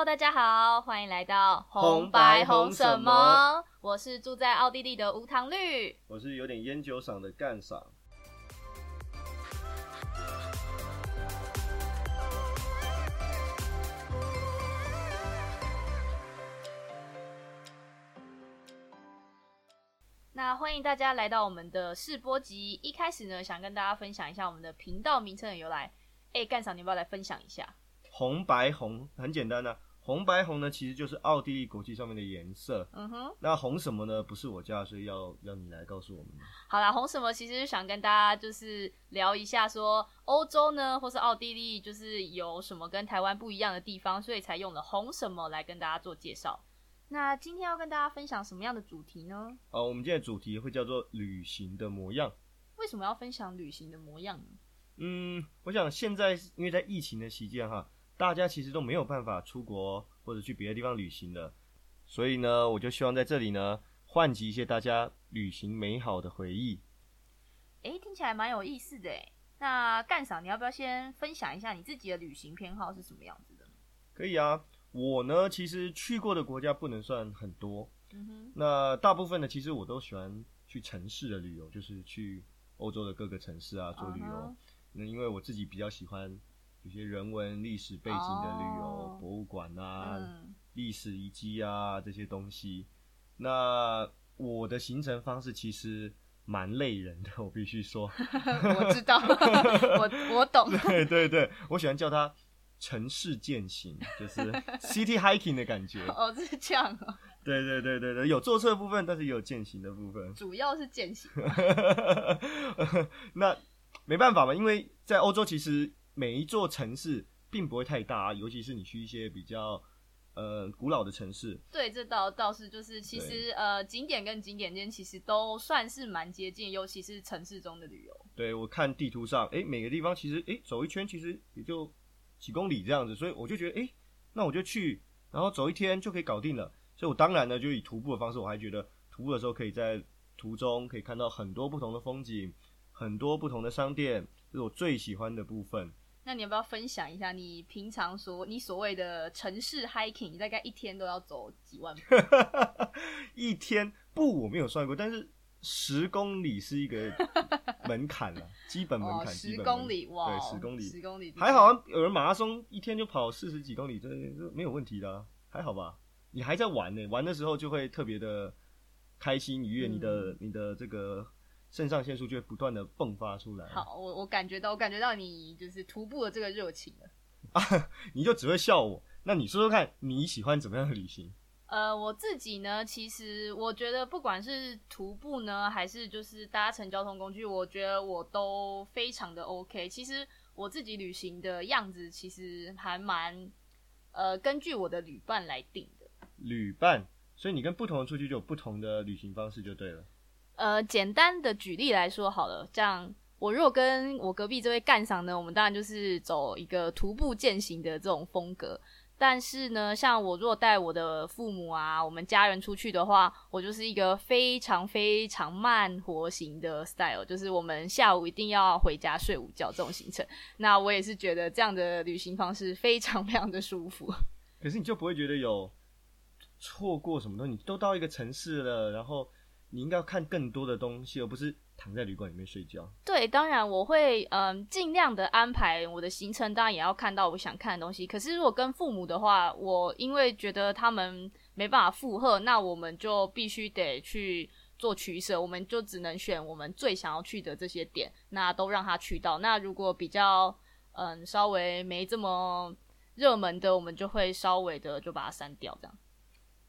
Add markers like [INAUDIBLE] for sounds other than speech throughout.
Hello，大家好，欢迎来到红白红什么？我是住在奥地利的无糖绿。我是有点烟酒嗓的干嗓。那欢迎大家来到我们的试播集。一开始呢，想跟大家分享一下我们的频道名称的由来。哎，干嫂，你要不要来分享一下？红白红很简单呐、红白红呢其实就是奥地利国旗上面的颜色。嗯哼，那红什么呢？不是我家，所以要要你来告诉我们。好啦，红什么？其实是想跟大家就是聊一下，说欧洲呢，或是奥地利，就是有什么跟台湾不一样的地方，所以才用了红什么来跟大家做介绍。那今天要跟大家分享什么样的主题呢？哦，我们今天的主题会叫做旅行的模样。为什么要分享旅行的模样呢？嗯，我想现在因为在疫情的期间哈，大家其实都没有办法出国或者去别的地方旅行的，所以呢，我就希望在这里呢，唤起一些大家旅行美好的回忆。诶，听起来蛮有意思的诶。那干嫂，你要不要先分享一下你自己的旅行偏好是什么样子的？可以啊，我呢其实去过的国家不能算很多，嗯哼，那大部分呢其实我都喜欢去城市的旅游，就是去欧洲的各个城市啊做旅游。那因为我自己比较喜欢有些人文历史背景的旅游，哦博物馆啊、嗯，历史遗迹啊这些东西。那我的行程方式其实蛮累人的，[LAUGHS] 我必须说。[LAUGHS] 我知道，[LAUGHS] 我我懂。对对对，我喜欢叫它城市践行，就是 city hiking 的感觉。哦，是这样哦，对对对对对，有坐车的部分，但是也有践行的部分。主要是践行。那没办法嘛，因为在欧洲其实每一座城市并不会太大，尤其是你去一些比较呃古老的城市，对，这倒倒是就是，其实呃，景点跟景点间其实都算是蛮接近，尤其是城市中的旅游。对我看地图上，诶，每个地方其实诶走一圈其实也就几公里这样子，所以我就觉得诶，那我就去，然后走一天就可以搞定了。所以我当然呢就以徒步的方式，我还觉得徒步的时候可以在途中可以看到很多不同的风景，很多不同的商店，这是我最喜欢的部分。那你要不要分享一下你平常所你所谓的城市 hiking，你大概一天都要走几万步？[LAUGHS] 一天不，我没有算过，但是十公里是一个门槛了，基本门哦，槛。基十公里哇，对，十公里十公里还好啊，有人马拉松一天就跑四十几公里，这这没有问题的啊、还好吧？你还在玩呢，玩的时候就会特别的开心愉悦，嗯你的你的这个肾上腺素就会不断的迸发出来。好，我我感觉到，我感觉到你就是徒步的这个热情了。啊你就只会笑我。那你说说看，你喜欢怎么样的旅行？呃，我自己呢，其实我觉得不管是徒步呢，还是就是搭乘交通工具，我觉得我都非常的 OK。其实我自己旅行的样子，其实还蛮呃，根据我的旅伴来定的。旅伴，所以你跟不同的出去就有不同的旅行方式就对了。呃，简单的举例来说好了，这样我如果跟我隔壁这位干赏呢，我们当然就是走一个徒步践行的这种风格。但是呢，像我如果带我的父母啊，我们家人出去的话，我就是一个非常非常慢活型的 style，就是我们下午一定要回家睡午觉这种行程。那我也是觉得这样的旅行方式非常非常的舒服。可是你就不会觉得有错过什么东西？你都到一个城市了，然后你应该要看更多的东西，而不是躺在旅馆里面睡觉。对，当然我会嗯尽量的安排我的行程，当然也要看到我想看的东西。可是如果跟父母的话，我因为觉得他们没办法负荷，那我们就必须得去做取舍，我们就只能选我们最想要去的这些点，那都让他去到。那如果比较嗯稍微没这么热门的，我们就会稍微的就把它删掉，这样。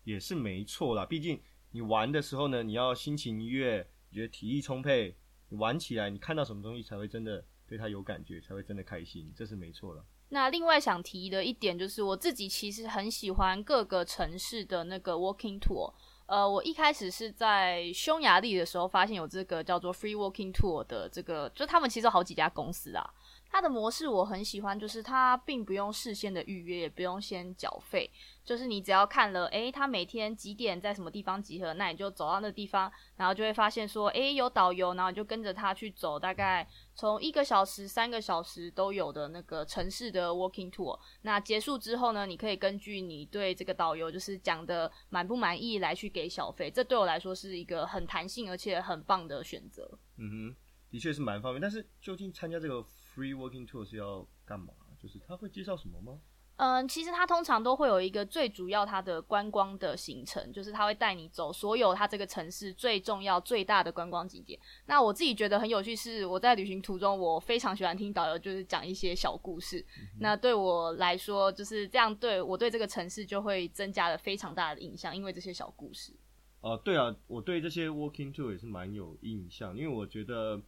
也是没错啦，毕竟你玩的时候呢，你要心情愉悦，你觉得体力充沛，你玩起来，你看到什么东西才会真的对它有感觉，才会真的开心，这是没错了。那另外想提的一点就是，我自己其实很喜欢各个城市的那个 walking tour。呃，我一开始是在匈牙利的时候发现有这个叫做 free walking tour 的这个，就他们其实有好几家公司啊。它的模式我很喜欢，就是它并不用事先的预约，也不用先缴费，就是你只要看了，诶，它每天几点在什么地方集合，那你就走到那地方，然后就会发现说，诶，有导游，然后你就跟着他去走，大概从一个小时、三个小时都有的那个城市的 walking tour。那结束之后呢，你可以根据你对这个导游就是讲的满不满意来去给小费，这对我来说是一个很弹性而且很棒的选择。嗯哼，的确是蛮方便。但是究竟参加这个 free walking tour 是要干嘛？就是他会介绍什么吗？嗯，其实他通常都会有一个最主要他的观光的行程，就是他会带你走所有他这个城市最重要、最大的观光景点。那我自己觉得很有趣，是我在旅行途中，我非常喜欢听导游就是讲一些小故事。那对我来说，就是这样，对我对这个城市就会增加了非常大的印象，因为这些小故事。哦，对啊，我对这些 walking tour 也是蛮有印象，因为我觉得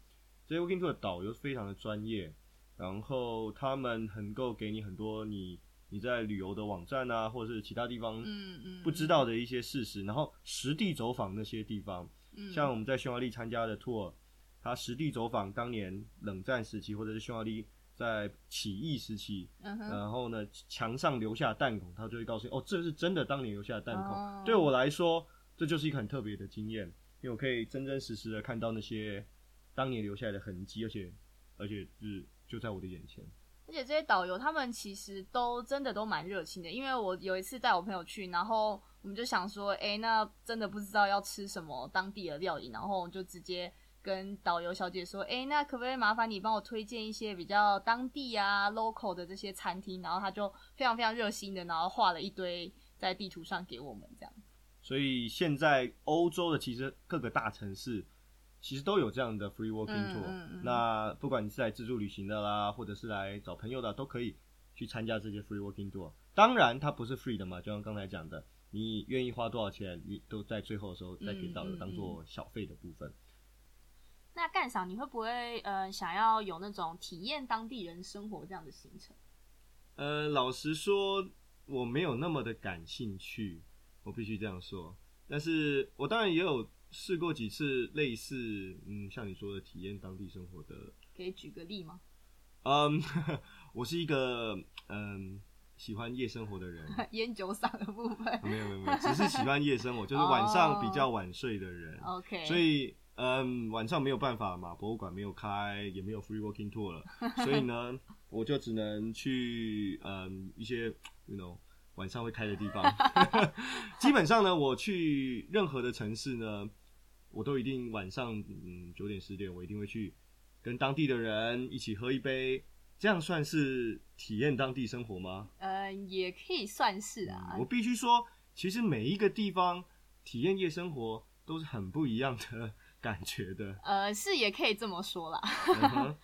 这些 walking tour 的导游非常的专业，然后他们能够给你很多你你在旅游的网站啊，或者是其他地方嗯嗯不知道的一些事实，然后实地走访那些地方，嗯。像我们在匈牙利参加的 tour，他实地走访当年冷战时期或者是匈牙利在起义时期，然后呢墙上留下弹孔，他就会告诉你，哦，这是真的当年留下的弹孔。哦。对我来说，这就是一个很特别的经验，因为我可以真真实实的看到那些当年留下来的痕迹，而且而且是就在我的眼前。而且这些导游他们其实都真的都蛮热情的，因为我有一次带我朋友去，然后我们就想说，哎、那真的不知道要吃什么当地的料理，然后我就直接跟导游小姐说，哎、那可不可以麻烦你帮我推荐一些比较当地啊 local 的这些餐厅？然后他就非常非常热心的，然后画了一堆在地图上给我们这样。所以现在欧洲的其实各个大城市其实都有这样的 free walking 嗯 tour，、嗯嗯那不管你是来自助旅行的啦，或者是来找朋友的，都可以去参加这些 free walking tour。当然，它不是 free 的嘛，就像刚才讲的，你愿意花多少钱，你都在最后的时候再给导游当做小费的部分。那干赏你会不会呃想要有那种体验当地人生活这样的行程？呃，老实说，我没有那么的感兴趣，我必须这样说。但是我当然也有试过几次类似，嗯，像你说的体验当地生活的。可以举个例吗？嗯，[LAUGHS] 我是一个嗯喜欢夜生活的人。[LAUGHS] 烟酒嗓的部分。没有没有没有，只是喜欢夜生活，就是晚上比较晚睡的人。OK，所以嗯，晚上没有办法嘛，博物馆没有开，也没有 free walking tour 了，所以呢，[LAUGHS] 我就只能去嗯一些 you know 晚上会开的地方。基本上呢，我去任何的城市呢，我都一定晚上嗯九点十点，我一定会去跟当地的人一起喝一杯，这样算是体验当地生活吗？呃，也可以算是啊。我必须说，其实每一个地方体验夜生活都是很不一样的感觉的。呃，是也可以这么说啦。嗯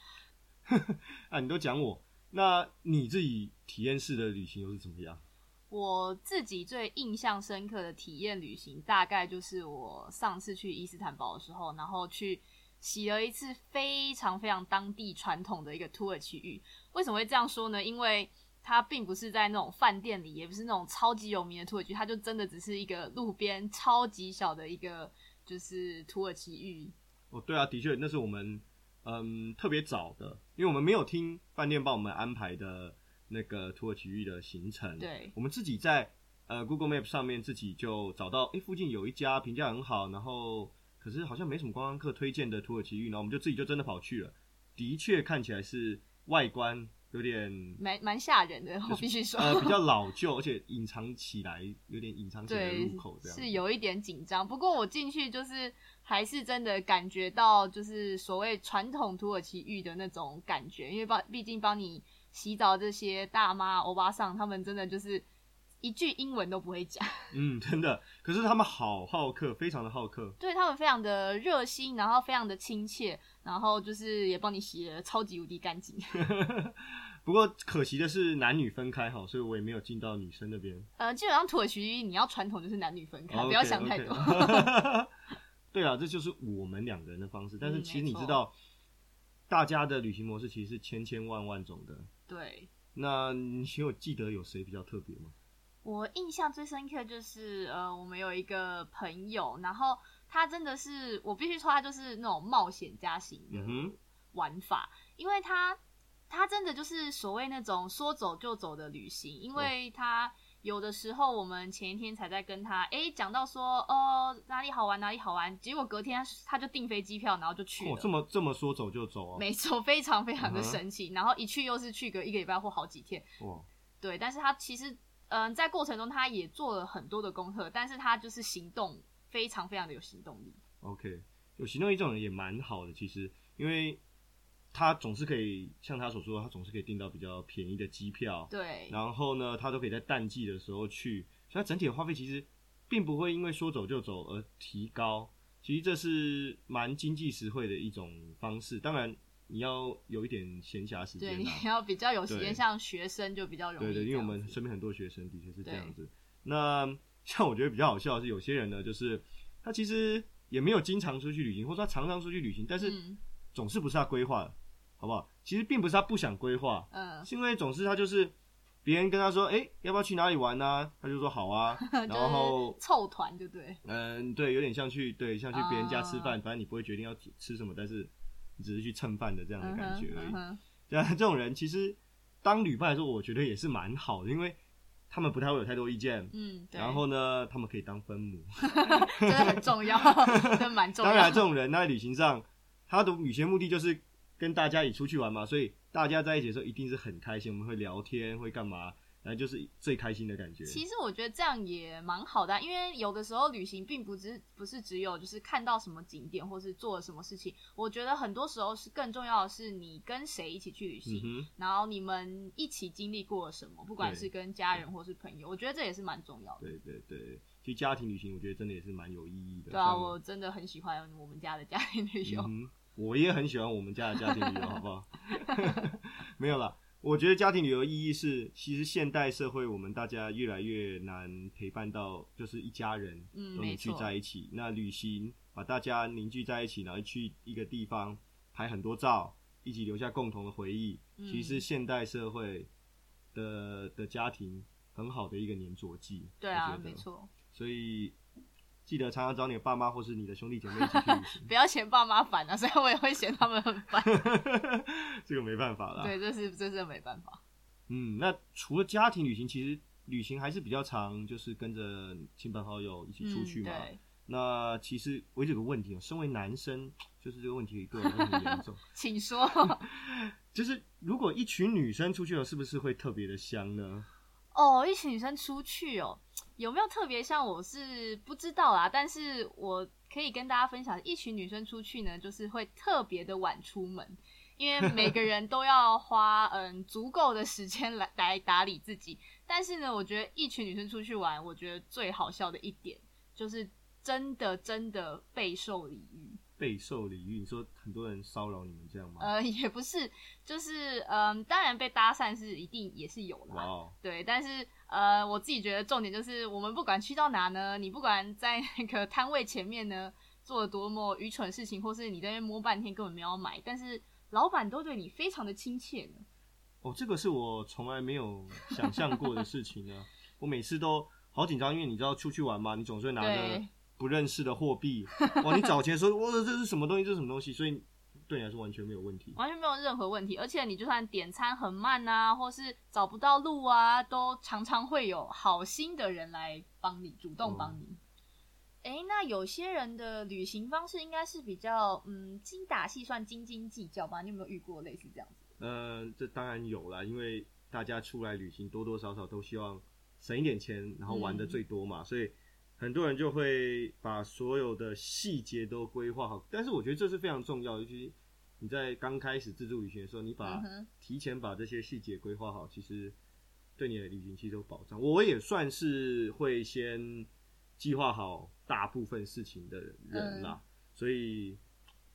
[LAUGHS] 啊，你都讲我，那你自己体验式的旅行又是怎么样？我自己最印象深刻的体验旅行，大概就是我上次去伊斯坦堡的时候，然后去洗了一次非常非常当地传统的一个土耳其浴。为什么会这样说呢？因为它并不是在那种饭店里，也不是那种超级有名的土耳其，它就真的只是一个路边超级小的一个就是土耳其浴。哦，对啊，的确，那是我们嗯特别早的，因为我们没有听饭店帮我们安排的那个土耳其浴的行程，对。我们自己在呃 Google Map 上面自己就找到，哎，附近有一家评价很好，然后可是好像没什么观光客推荐的土耳其浴，然后我们就自己就真的跑去了，的确看起来是外观有点蛮蛮吓人的，我必须说，呃比较老旧，而且隐藏起来有点隐藏起来的入口这样，是有一点紧张。不过我进去就是还是真的感觉到就是所谓传统土耳其浴的那种感觉，因为帮毕竟帮你洗澡这些大妈欧巴桑，他们真的就是一句英文都不会讲，[LAUGHS] 嗯，真的，可是他们好好客，非常的好客。对他们非常的热心，然后非常的亲切，然后就是也帮你洗的超级无敌干净。[LAUGHS] [LAUGHS] 不过可惜的是男女分开哈，所以我也没有进到女生那边。呃，基本上土耳其你要传统就是男女分开，哦不要想太多。对啊，这就是我们两个人的方式。但是嗯其实你知道，大家的旅行模式其实是千千万万种的。对，那你有记得有谁比较特别吗？我印象最深刻就是，呃，我们有一个朋友，然后他真的是，我必须说他就是那种冒险家型的玩法，因为他他真的就是所谓那种说走就走的旅行，因为它有的时候我们前一天才在跟他哎讲到说哦哪里好玩哪里好玩，结果隔天他他就订飞机票，然后就去了。哦，这么这么说走就走啊？没错，非常非常的神奇。然后一去又是去个一个礼拜或好几天，哇，对。但是他其实嗯、在过程中他也做了很多的功课，但是他就是行动非常非常的有行动力。OK，有行动力这种人也蛮好的，其实，因为他总是可以像他所说，他总是可以订到比较便宜的机票，对，然后呢，他都可以在淡季的时候去，所以他整体的花费其实并不会因为说走就走而提高。其实这是蛮经济实惠的一种方式，当然你要有一点闲暇时间对，[LAUGHS] 你。要比较有时间，像学生就比较容易对对，因为我们身边很多学生的确是这样子。那 [LAUGHS] 像我觉得比较好笑的是，有些人呢，就是他其实也没有经常出去旅行，或者他常常出去旅行，但是嗯总是不是他规划的，好不好？其实并不是他不想规划，嗯，是因为总是他就是别人跟他说，哎、要不要去哪里玩呢、他就说好啊，[LAUGHS] 然后凑团，对不对？嗯，对，有点像去对像去别人家吃啊饭，反正你不会决定要吃什么，但是你只是去蹭饭的这样的感觉而已。嗯哼对啊，[LAUGHS] 这种人其实当旅伴来说，我觉得也是蛮好的，因为他们不太会有太多意见。嗯，对，然后呢，他们可以当分母。[LAUGHS] 真的很重要，真的蛮重要。当然，这种人他在旅行上，他的旅行目的就是跟大家一起出去玩嘛，所以大家在一起的时候一定是很开心，我们会聊天，会干嘛，然后就是最开心的感觉。其实我觉得这样也蛮好的啊、因为有的时候旅行并不只不是只有就是看到什么景点或是做了什么事情，我觉得很多时候是更重要的是你跟谁一起去旅行，嗯，然后你们一起经历过了什么，不管是跟家人或是朋友，我觉得这也是蛮重要的。对对对，其实家庭旅行我觉得真的也是蛮有意义的。对啊，我真的很喜欢我们家的家庭旅游。嗯哼，我也很喜欢我们家的家庭旅游，好不好？[LAUGHS] 没有啦，我觉得家庭旅游意义是，其实现代社会我们大家越来越难陪伴到，就是一家人嗯都能聚在一起。那旅行把大家凝聚在一起，然后去一个地方拍很多照，一起留下共同的回忆，嗯其实是现代社会的的家庭很好的一个粘着剂。对啊，没。错，所以记得常常找你的爸妈或是你的兄弟姐妹一起去旅行。[LAUGHS] 不要嫌爸妈烦啊，虽然我也会嫌他们很烦。[LAUGHS] 这个没办法啦。对，这是这是没办法。嗯，那除了家庭旅行，其实旅行还是比较常，就是跟着亲朋好友一起出去嘛。那其实我有个问题哦，身为男生，就是这个问题对我来说很严重，[LAUGHS] 请说。就是如果一群女生出去了，是不是会特别的香呢？哦，一群女生出去哦，有没有特别像我是不知道啦，但是我可以跟大家分享，一群女生出去呢，就是会特别的晚出门，因为每个人都要花嗯足够的时间来来打理自己。但是呢，我觉得一群女生出去玩，我觉得最好笑的一点就是真的真的备受礼遇。备受礼遇，你说很多人骚扰你们这样吗？呃，[LAUGHS] 也不是，就是嗯，当然被搭讪是一定也是有啦。对，但是呃，我自己觉得重点就是，我们不管去到哪呢，你不管在那个摊位前面呢做了多么愚蠢的事情，或是你在那边摸半天根本没有买，但是老板都对你非常的亲切呢。哦，这个是我从来没有想象过的事情呢。我每次都 [LAUGHS] 好紧张，因为你知道出去玩嘛，你总是会拿着对不认识的货币，[LAUGHS] 哇，你找钱的时候，哇，这是什么东西？这是什么东西？所以对你来说完全没有问题。完全没有任何问题，而且你就算点餐很慢啊，或是找不到路啊，都常常会有好心的人来帮你，主动帮你。诶，那有些人的旅行方式应该是比较嗯精打细算、斤斤计较吧？你有没有遇过类似这样子？呃，这当然有啦，因为大家出来旅行多多少少都希望省一点钱，然后玩的最多嘛，所以很多人就会把所有的细节都规划好。但是我觉得这是非常重要的，尤其你在刚开始自助旅行的时候，你把嗯提前把这些细节规划好，其实对你的旅行其实有保障。我也算是会先计划好大部分事情的人啦，所以，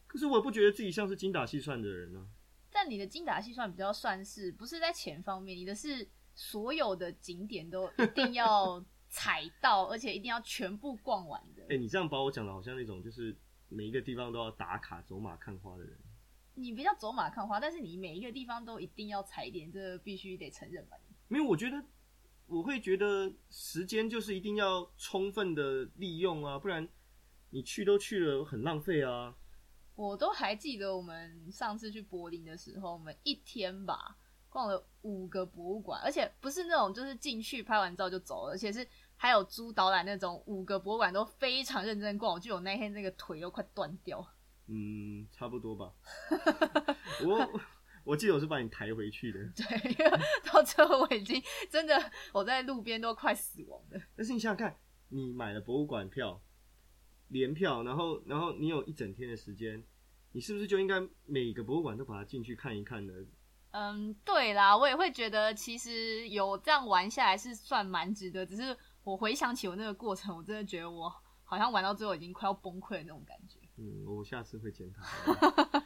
可是我不觉得自己像是精打细算的人呢、但你的精打细算比较算是不是在钱方面，你的是所有的景点都一定要踩到，而且一定要全部逛完的。哎、你这样把我讲的好像那种就是每一个地方都要打卡走马看花的人。你比较走马看花，但是你每一个地方都一定要踩点，这必须得承认吧？没有，我觉得我会觉得时间就是一定要充分的利用啊，不然你去都去了很浪费啊。我都还记得我们上次去柏林的时候，我们一天吧逛了五个博物馆，而且不是那种就是进去拍完照就走了，而且是还有租导览那种五个博物馆都非常认真逛。我记得我那天那个腿都快断掉。嗯，差不多吧。[LAUGHS] 我我记得我是把你抬回去的。对，到最后我已经真的我在路边都快死亡了。但是你想想看，你买了博物馆票。联票，然后，然后你有一整天的时间，你是不是就应该每个博物馆都把它进去看一看呢？嗯，对啦，我也会觉得其实有这样玩下来是算蛮值得。只是我回想起我那个过程，我真的觉得我好像玩到最后已经快要崩溃的那种感觉。嗯，我下次会检讨。[LAUGHS]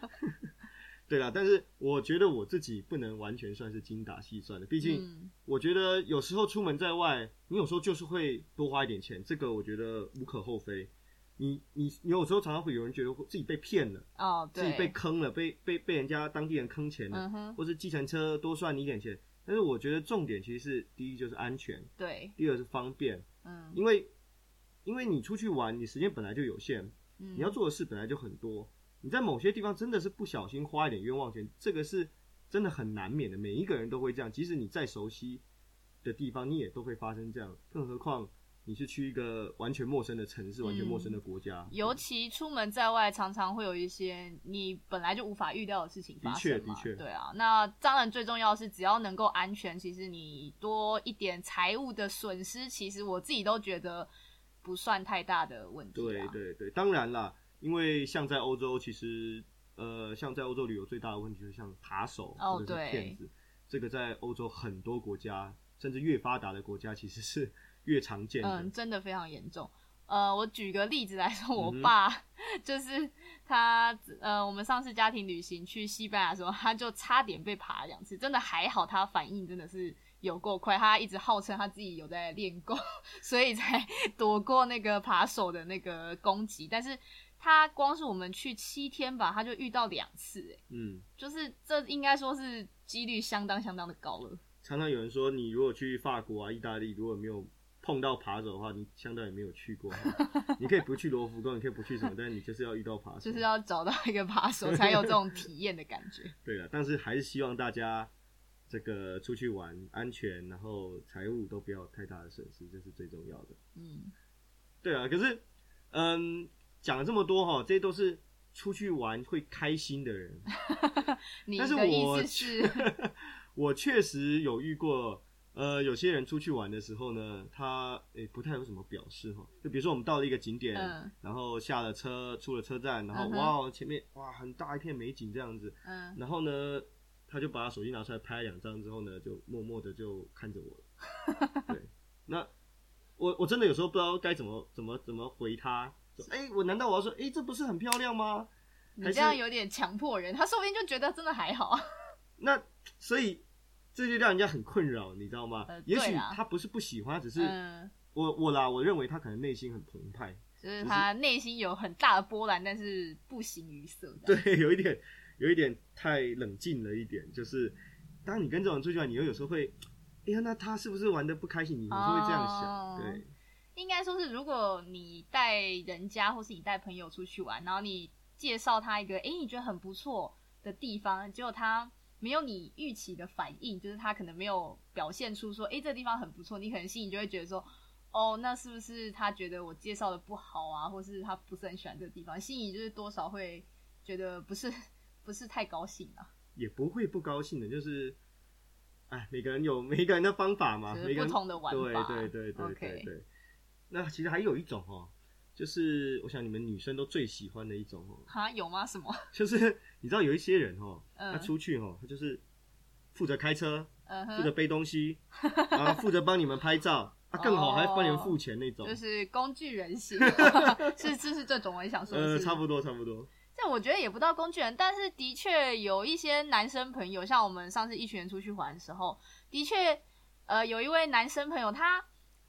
对啦，但是我觉得我自己不能完全算是精打细算的，毕竟我觉得有时候出门在外，你有时候就是会多花一点钱，这个我觉得无可厚非。你你你有时候常常会有人觉得自己被骗了哦，自己被坑了，被被被人家当地人坑钱了，或是计程车多算你一点钱。但是我觉得重点其实是第一就是安全，对，第二是方便，嗯，因为因为你出去玩，你时间本来就有限，你要做的事本来就很多，你在某些地方真的是不小心花一点冤枉钱，这个是真的很难免的，每一个人都会这样，即使你再熟悉的地方，你也都会发生这样，更何况。你是去一个完全陌生的城市，完全陌生的国家，尤其出门在外，常常会有一些你本来就无法预料的事情发生嘛。对啊，那当然最重要的是，只要能够安全，其实你多一点财务的损失，其实我自己都觉得不算太大的问题。对对对，当然啦，因为像在欧洲，其实呃，像在欧洲旅游最大的问题就是像扒手或者是骗子，这个在欧洲很多国家，甚至越发达的国家，其实是。越常见，嗯，真的非常严重。呃，我举个例子来说，我爸就是他，呃，我们上次家庭旅行去西班牙的时候，他就差点被爬两次，真的还好，他反应真的是有够快，他一直号称他自己有在练功，[LAUGHS] 所以才躲过那个扒手的那个攻击。但是他光是我们去七天吧，他就遇到两次，哎，嗯，就是这应该说是几率相当相当的高了。常常有人说，你如果去法国啊、意大利，如果没有碰到扒手的话，你相当于没有去过。[LAUGHS] 你可以不去罗浮宫，你可以不去什么，[LAUGHS] 但是你就是要遇到扒手，就是要找到一个扒手，才有这种体验的感觉。[LAUGHS] 对啊，但是还是希望大家这个出去玩安全，然后财务都不要太大的损失，这是最重要的。嗯，对啊，可是嗯，讲了这么多哈，这些都是出去玩会开心的人。你的意思是？我确实有遇过。呃，有些人出去玩的时候呢，他诶不太有什么表示哈。就比如说我们到了一个景点，然后下了车，出了车站，然后哇，前面哇很大一片美景这样子，嗯，然后呢，他就把他手机拿出来拍了两张之后呢，就默默的就看着我了。[LAUGHS] 对，那我我真的有时候不知道该怎么怎么怎么回他，说哎，我难道我要说哎，这不是很漂亮吗？你这样有点强迫人，他说不定就觉得真的还好。那所以。这就让人家很困扰，你知道吗？也许他不是不喜欢，只是我我啦，我认为他可能内心很澎湃，就是他内心有很大的波澜，但是不形于色。对，[LAUGHS] 有一点，有一点太冷静了一点。就是当你跟这种人出去玩，你又有时候会，哎呀，那他是不是玩的不开心？你有时候会这样想。对，应该说是，如果你带人家，或是你带朋友出去玩，然后你介绍他一个，哎，你觉得很不错的地方，结果他。没有你预期的反应，就是他可能没有表现出说，哎，这个地方很不错，你可能心里就会觉得说，哦，那是不是他觉得我介绍的不好啊，或是他不是很喜欢这个地方，心里就是多少会觉得不是 [LAUGHS] 不是太高兴啊？也不会不高兴的，就是，哎，每个人有每个人的方法嘛，每个不同的玩法，对对对对对对。那其实还有一种哦。就是我想你们女生都最喜欢的一种哦，哈有吗？什么？[LAUGHS] 就是你知道有一些人哦，他出去哦，他就是负责开车，负责背东西，[LAUGHS] 然后负责帮你们拍照，啊更好还帮你们付钱那种，就是工具人型，[LAUGHS] 是是是这种我也想说，呃差不多差不多。这我觉得也不到工具人，但是的确有一些男生朋友，像我们上次一群人出去玩的时候，的确呃有一位男生朋友，他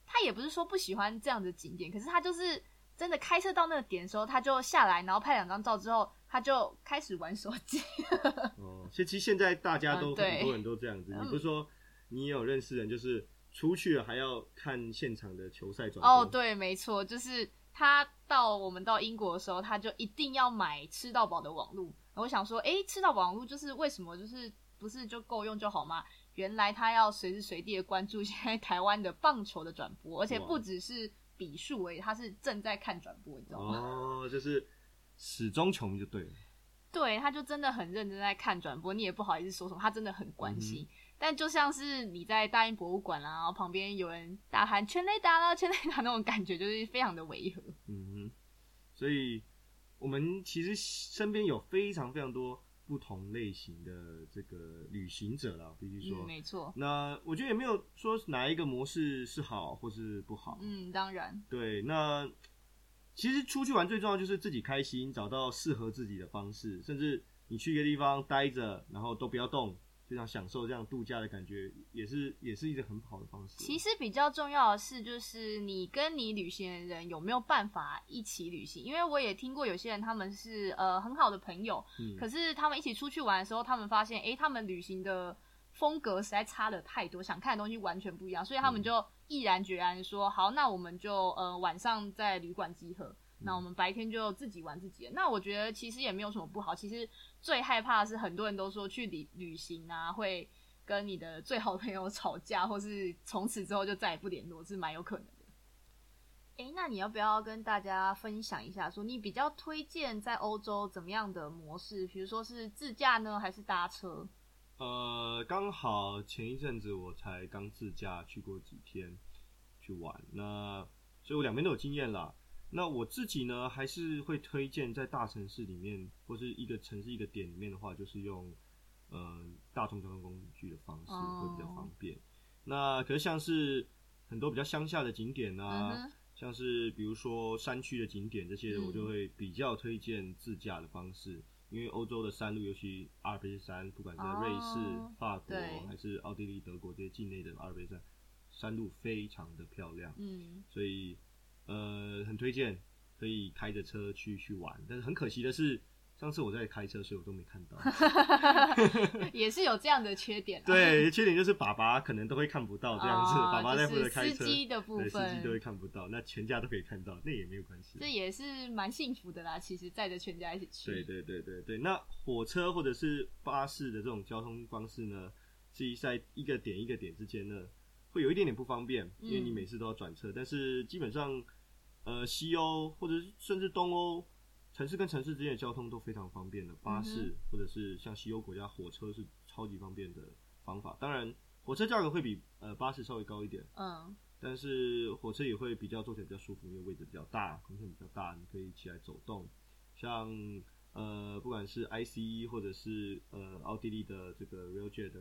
他也不是说不喜欢这样的景点，可是他就是。真的开车到那个点的时候，他就下来，然后拍两张照之后，他就开始玩手机。[LAUGHS] 哦，其实现在大家都很多人都这样子。你不是说你有认识人，就是出去了还要看现场的球赛转播。哦，对，没错，就是他到我们到英国的时候，他就一定要买吃到饱的网路。我想说，诶，吃到饱网路就是为什么？就是不是就够用就好吗？原来他要随时随地的关注现在台湾的棒球的转播，而且不只是比数而已，他是正在看转播，你知道吗？哦，就是始终球迷就对了。[LAUGHS] 对，他就真的很认真在看转播，你也不好意思说什么，他真的很关心。嗯但就像是你在大英博物馆啦，然后旁边有人大喊全垒打了，全垒打那种感觉，就是非常的违和。嗯哼，所以我们其实身边有非常非常多不同类型的这个旅行者了，必须说。嗯，没错。那我觉得也没有说哪一个模式是好或是不好。嗯，当然。对，那其实出去玩最重要就是自己开心，找到适合自己的方式，甚至你去一个地方待着，然后都不要动，非常享受这样度假的感觉，也是也是一个很好的方式。其实比较重要的是，就是你跟你旅行的人有没有办法一起旅行。因为我也听过有些人他们是呃很好的朋友，嗯可是他们一起出去玩的时候，他们发现，诶，他们旅行的风格实在差的太多，想看的东西完全不一样，所以他们就毅然决然说，好，那我们就呃晚上在旅馆集合。那我们白天就自己玩自己的。那我觉得其实也没有什么不好。其实最害怕的是很多人都说去旅旅行啊，会跟你的最好朋友 [LAUGHS] 吵架，或是从此之后就再也不联络，是蛮有可能的。诶，那你要不要跟大家分享一下，说你比较推荐在欧洲怎么样的模式？比如说是自驾呢，还是搭车？呃，刚好前一阵子我才刚自驾去过几天去玩，那所以我两边都有经验啦。那我自己呢，还是会推荐在大城市里面，或是一个城市一个点里面的话，就是用呃大众交通工具的方式哦会比较方便。那可是像是很多比较乡下的景点啊，像是比如说山区的景点这些我就会比较推荐自驾的方式，因为欧洲的山路，尤其阿尔卑斯山，不管是在瑞士、哦法国对还是奥地利、德国这些境内的阿尔卑斯山，山路非常的漂亮，嗯，所以呃很推荐可以开着车去去玩。但是很可惜的是，上次我在开车，所以我都没看到。[LAUGHS] 也是有这样的缺点、啊。对，缺点就是爸爸可能都会看不到这样子，哦爸爸在负责开车，司机的部分，司机都会看不到，那全家都可以看到，那也没有关系。这也是蛮幸福的啦。其实载着全家一起去。对对对对对，那火车或者是巴士的这种交通方式呢，其实在一个点一个点之间呢，会有一点点不方便，因为你嗯每次都要转车。但是基本上，呃，西欧或者是甚至东欧城市跟城市之间的交通都非常方便的，巴士、嗯或者是像西欧国家火车是超级方便的方法。当然，火车价格会比呃巴士稍微高一点，嗯，但是火车也会比较坐起来比较舒服，因为位置比较大，空间比较大，你可以起来走动。像呃，不管是 ICE 或者是呃奥地利的这个 Railjet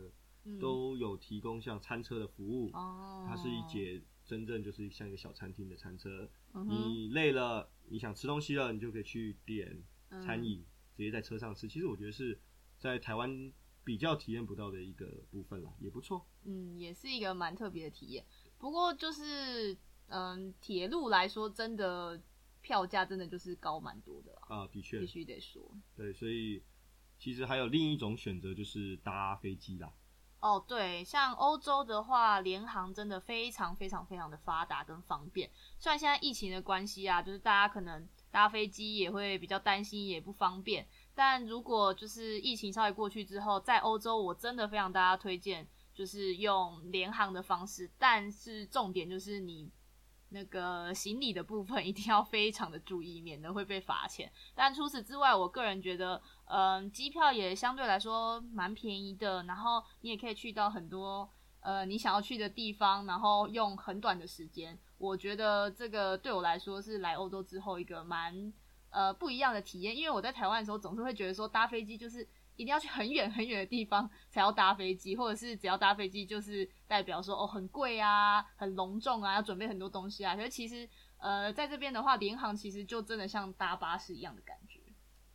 都有提供像餐车的服务。哦，它是一节真正就是像一个小餐厅的餐车，嗯你累了，你想吃东西了，你就可以去点嗯餐饮，直接在车上吃。其实我觉得是在台湾比较体验不到的一个部分啦，也不错。嗯，也是一个蛮特别的体验。不过就是，嗯，铁路来说，真的票价真的就是高蛮多的啦，啊，的确必，须得说。对，所以其实还有另一种选择就是搭飞机啦。哦，对，像欧洲的话，联航真的非常非常非常的发达跟方便。虽然现在疫情的关系啊，就是大家可能搭飞机也会比较担心，也不方便。但如果就是疫情稍微过去之后，在欧洲，我真的非常大家推荐，就是用联航的方式。但是重点就是你那个行李的部分一定要非常的注意，免得会被罚钱。但除此之外，我个人觉得，嗯，机票也相对来说蛮便宜的，然后你也可以去到很多呃你想要去的地方，然后用很短的时间。我觉得这个对我来说是来欧洲之后一个蛮呃不一样的体验，因为我在台湾的时候总是会觉得说搭飞机就是一定要去很远很远的地方才要搭飞机，或者是只要搭飞机就是代表说哦很贵啊、很隆重啊，要准备很多东西啊。可是其实呃在这边的话，联航其实就真的像搭巴士一样的感觉。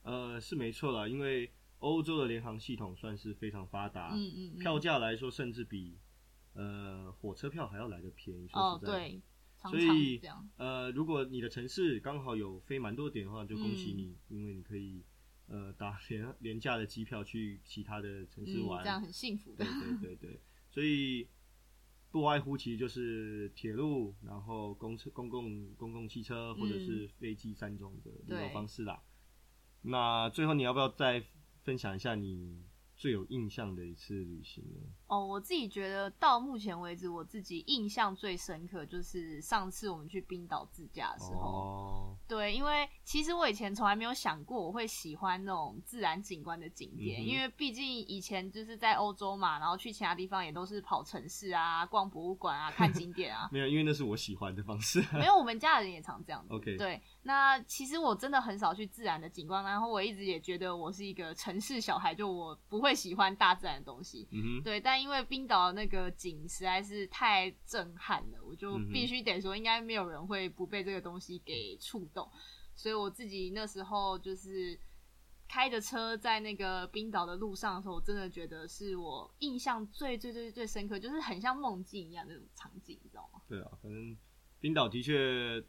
呃，是没错啦，因为欧洲的联航系统算是非常发达，嗯嗯嗯，票价来说甚至比呃火车票还要来的便宜。说哦实在的，对，所以。呃，如果你的城市刚好有飞蛮多点的话，就恭喜嗯你，因为你可以呃打廉廉价的机票去其他的城市嗯，玩，这样很幸福的对。对对对，所以不外乎其实就是铁路，然后公车、公共公共汽车或者是飞机三种的旅游方式啦。那最后你要不要再分享一下你？最有印象的一次旅行呢？哦，我自己觉得到目前为止，我自己印象最深刻就是上次我们去冰岛自驾的时候。哦，对，因为其实我以前从来没有想过我会喜欢那种自然景观的景点，因为毕竟以前就是在欧洲嘛，然后去其他地方也都是跑城市啊、逛博物馆啊、看景点啊。[LAUGHS] 没有，因为那是我喜欢的方式。没有，我们家的人也常这样。[LAUGHS] OK，对。那其实我真的很少去自然的景观，然后我一直也觉得我是一个城市小孩，就我不会喜欢大自然的东西。嗯对，但因为冰岛那个景实在是太震撼了，我就必须得说，应该没有人会不被这个东西给触动。所以我自己那时候就是开着车在那个冰岛的路上的时候，我真的觉得是我印象最最最最深刻，就是很像梦境一样那种场景，你知道吗？对啊，反正冰岛的确。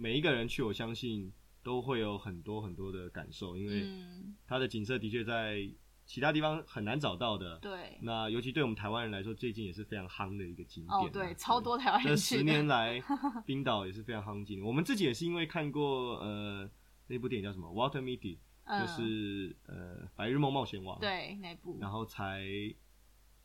每一个人去，我相信都会有很多很多的感受，因为它的景色的确在其他地方很难找到的。对，那尤其对我们台湾人来说，最近也是非常夯的一个景点。哦，对，超多台湾人这十年来，[LAUGHS] 冰岛也是非常夯景。我们自己也是因为看过呃那部电影叫什么《Water Midi》，就是呃《白日梦冒险王》对那部，然后才。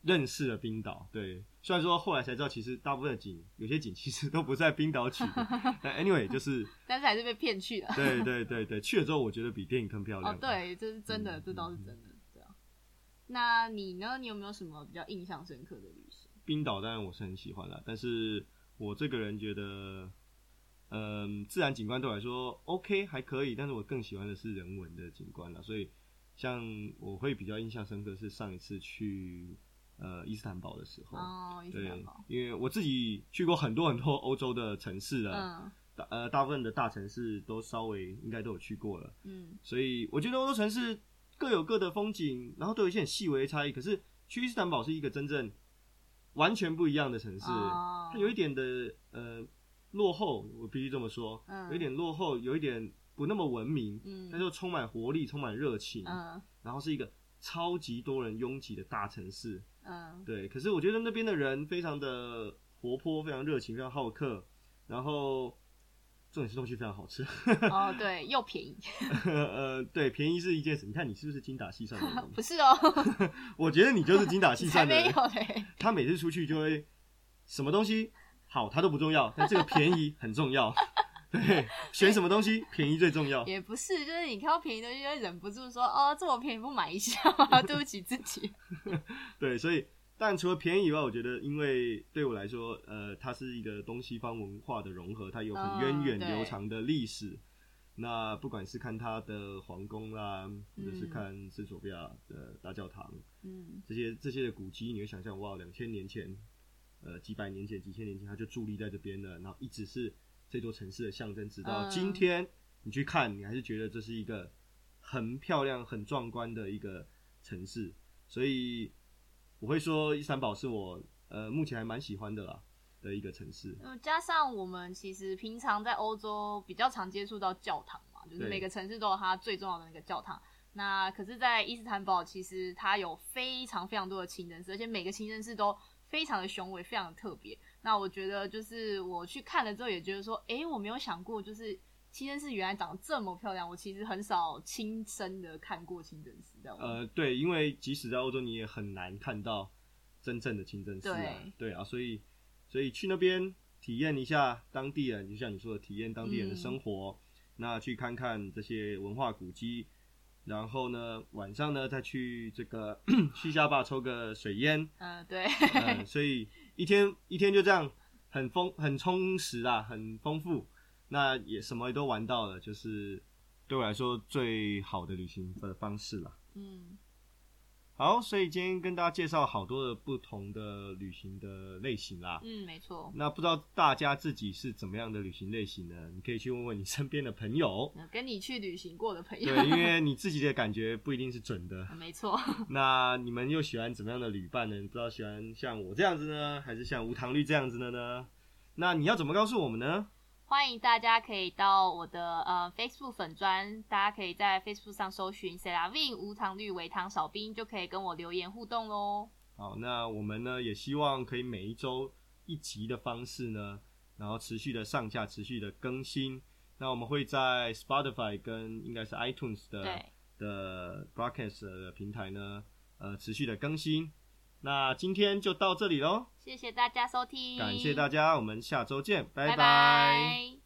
认识了冰岛，对，虽然说后来才知道，其实大部分的景，有些景其实都不在冰岛取的，[LAUGHS] 但 anyway 就是，[LAUGHS] 但是还是被骗去了。对对对对，去了之后我觉得比电影更漂亮。哦，对，这是真的，这倒是真的，对啊。那你呢？你有没有什么比较印象深刻的旅行？冰岛当然我是很喜欢了，但是我这个人觉得，嗯，自然景观对我来说 OK 还可以，但是我更喜欢的是人文的景观了。所以，像我会比较印象深刻是上一次去。呃，伊斯坦堡的时候，对，因为我自己去过很多很多欧洲的城市了，大呃大部分的大城市都稍微应该都有去过了，嗯，所以我觉得欧洲城市各有各的风景，然后都有一些很细微的差异。可是去伊斯坦堡是一个真正完全不一样的城市，它有一点的呃落后，我必须这么说，有一点落后，有一点不那么文明，嗯，但是充满活力，充满热情，嗯，然后是一个超级多人拥挤的大城市。嗯，对，可是我觉得那边的人非常的活泼，非常热情，非常好客，然后重点是东西非常好吃。哦，[LAUGHS] 对，又便宜。[LAUGHS] 呃，对，便宜是一件事。你看你是不是精打细算的人？[LAUGHS] 不是哦，我觉得你就是精打细算的。没有嘞。他每次出去就会什么东西好，他都不重要，但这个便宜很重要。对，[LAUGHS] 选什么东西便宜最重要。也不是，就是你看到便宜东西，就会忍不住说：“哦，这么便宜，不买一下？” [LAUGHS] 对不起自己。[LAUGHS] 对，所以，但除了便宜以外，我觉得，因为对我来说，呃，它是一个东西方文化的融合，它有很源远流长的历史。那不管是看它的皇宫啦，或者是看圣索菲亚的大教堂，嗯，这些这些的古迹，你会想象哇，两千年前，呃，几百年前、几千年前，它就伫立在这边了，然后一直是。这座城市的象征，直到今天你去看，你还是觉得这是一个很漂亮、很壮观的一个城市。所以我会说，伊斯坦堡是我呃目前还蛮喜欢的啦的一个城市。嗯，加上我们其实平常在欧洲比较常接触到教堂嘛，就是每个城市都有它最重要的那个教堂。那可是，在伊斯坦堡，其实它有非常非常多的清真寺，而且每个清真寺都非常的雄伟，非常的特别。那我觉得就是我去看了之后，也觉得说，哎，我没有想过，就是清真寺原来长得这么漂亮。我其实很少亲身的看过清真寺的。呃，对，因为即使在欧洲，你也很难看到真正的清真寺啊。对啊，所以所以去那边体验一下当地人，就像你说的，体验当地人的生活。那去看看这些文化古迹，然后呢，晚上呢再去这个 [COUGHS] 西沙坝抽个水烟。嗯，对。嗯，所以。一天一天就这样，很丰很充实啊，很丰富。那也什么都玩到了，就是对我来说最好的旅行的方式了。嗯。好，所以今天跟大家介绍好多的不同的旅行的类型啦。嗯，没错。那不知道大家自己是怎么样的旅行类型呢？你可以去问问你身边的朋友，跟你去旅行过的朋友。对，因为你自己的感觉不一定是准的。[LAUGHS] 没错。那你们又喜欢怎么样的旅伴呢？不知道喜欢像我这样子呢，还是像无糖绿这样子的呢？那你要怎么告诉我们呢？欢迎大家可以到我的呃 Facebook 粉专，大家可以在 Facebook 上搜寻 s e l a Vin 无糖绿维糖少冰，就可以跟我留言互动喽。好，那我们呢也希望可以每一周一集的方式呢，然后持续的上架，持续的更新。那我们会在 Spotify 跟应该是 iTunes 的，的 Broadcast 的平台呢，呃，持续的更新。那今天就到这里喽，谢谢大家收听，感谢大家，我们下周见，拜拜。拜